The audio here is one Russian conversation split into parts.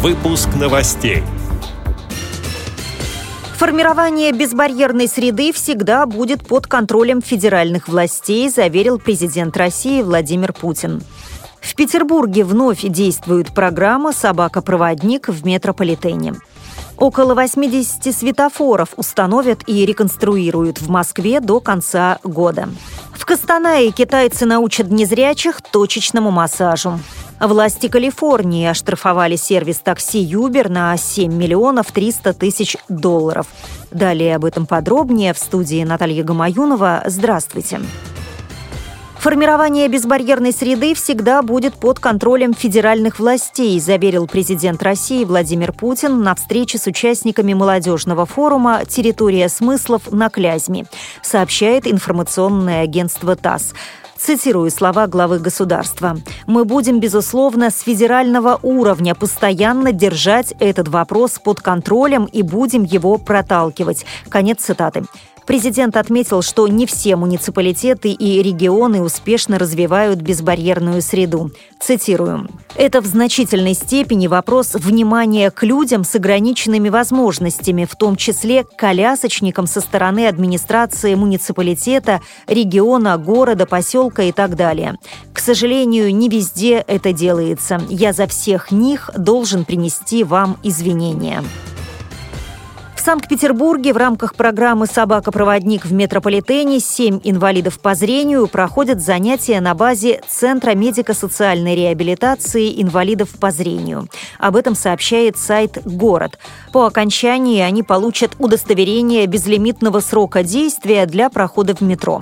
Выпуск новостей. Формирование безбарьерной среды всегда будет под контролем федеральных властей, заверил президент России Владимир Путин. В Петербурге вновь действует программа «Собака-проводник» в метрополитене. Около 80 светофоров установят и реконструируют в Москве до конца года. В Костанае китайцы научат незрячих точечному массажу. Власти Калифорнии оштрафовали сервис такси Uber на 7 миллионов 300 тысяч долларов. Далее об этом подробнее в студии Наталья Гамаюнова. Здравствуйте. Формирование безбарьерной среды всегда будет под контролем федеральных властей, заверил президент России Владимир Путин на встрече с участниками молодежного форума «Территория смыслов» на Клязьме, сообщает информационное агентство ТАСС. Цитирую слова главы государства. «Мы будем, безусловно, с федерального уровня постоянно держать этот вопрос под контролем и будем его проталкивать». Конец цитаты. Президент отметил, что не все муниципалитеты и регионы успешно развивают безбарьерную среду. Цитирую. «Это в значительной степени вопрос внимания к людям с ограниченными возможностями, в том числе к колясочникам со стороны администрации муниципалитета, региона, города, поселка и так далее. К сожалению, не везде это делается. Я за всех них должен принести вам извинения». Санкт-Петербурге в рамках программы «Собака-проводник» в метрополитене семь инвалидов по зрению проходят занятия на базе Центра медико-социальной реабилитации инвалидов по зрению. Об этом сообщает сайт «Город». По окончании они получат удостоверение безлимитного срока действия для прохода в метро.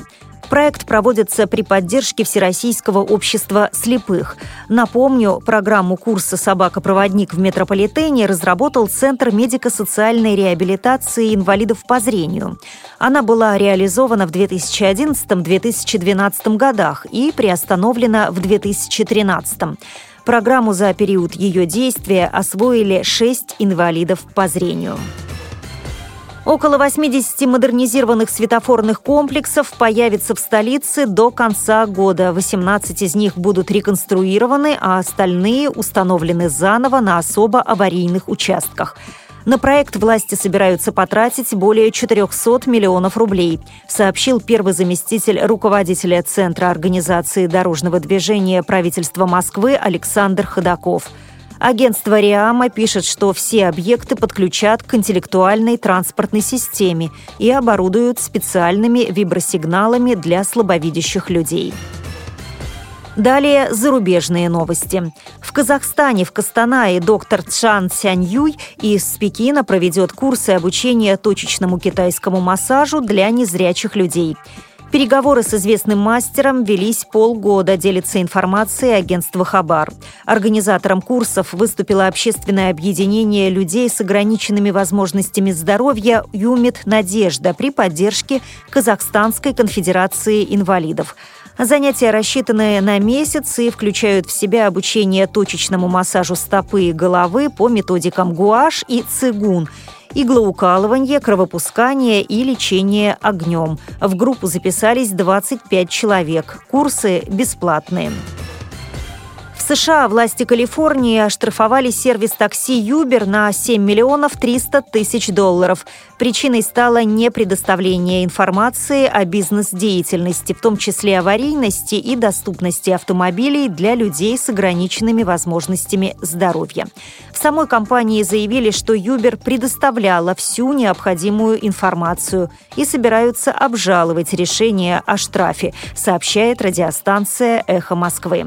Проект проводится при поддержке Всероссийского общества слепых. Напомню, программу курса «Собака-проводник» в метрополитене разработал Центр медико-социальной реабилитации инвалидов по зрению. Она была реализована в 2011-2012 годах и приостановлена в 2013. Программу за период ее действия освоили шесть инвалидов по зрению. Около 80 модернизированных светофорных комплексов появится в столице до конца года. 18 из них будут реконструированы, а остальные установлены заново на особо аварийных участках. На проект власти собираются потратить более 400 миллионов рублей, сообщил первый заместитель руководителя Центра организации дорожного движения правительства Москвы Александр Ходаков – Агентство «Риама» пишет, что все объекты подключат к интеллектуальной транспортной системе и оборудуют специальными вибросигналами для слабовидящих людей. Далее зарубежные новости. В Казахстане, в Костанае, доктор Чан Сяньюй из Пекина проведет курсы обучения точечному китайскому массажу для незрячих людей. Переговоры с известным мастером велись полгода, делится информацией агентства «Хабар». Организатором курсов выступило общественное объединение людей с ограниченными возможностями здоровья «Юмит Надежда» при поддержке Казахстанской конфедерации инвалидов. Занятия рассчитаны на месяц и включают в себя обучение точечному массажу стопы и головы по методикам гуаш и цигун – иглоукалывание, кровопускание и лечение огнем. В группу записались 25 человек. Курсы бесплатные. США власти Калифорнии оштрафовали сервис такси Uber на 7 миллионов 300 тысяч долларов. Причиной стало непредоставление информации о бизнес-деятельности, в том числе аварийности и доступности автомобилей для людей с ограниченными возможностями здоровья. В самой компании заявили, что Uber предоставляла всю необходимую информацию и собираются обжаловать решение о штрафе, сообщает радиостанция «Эхо Москвы».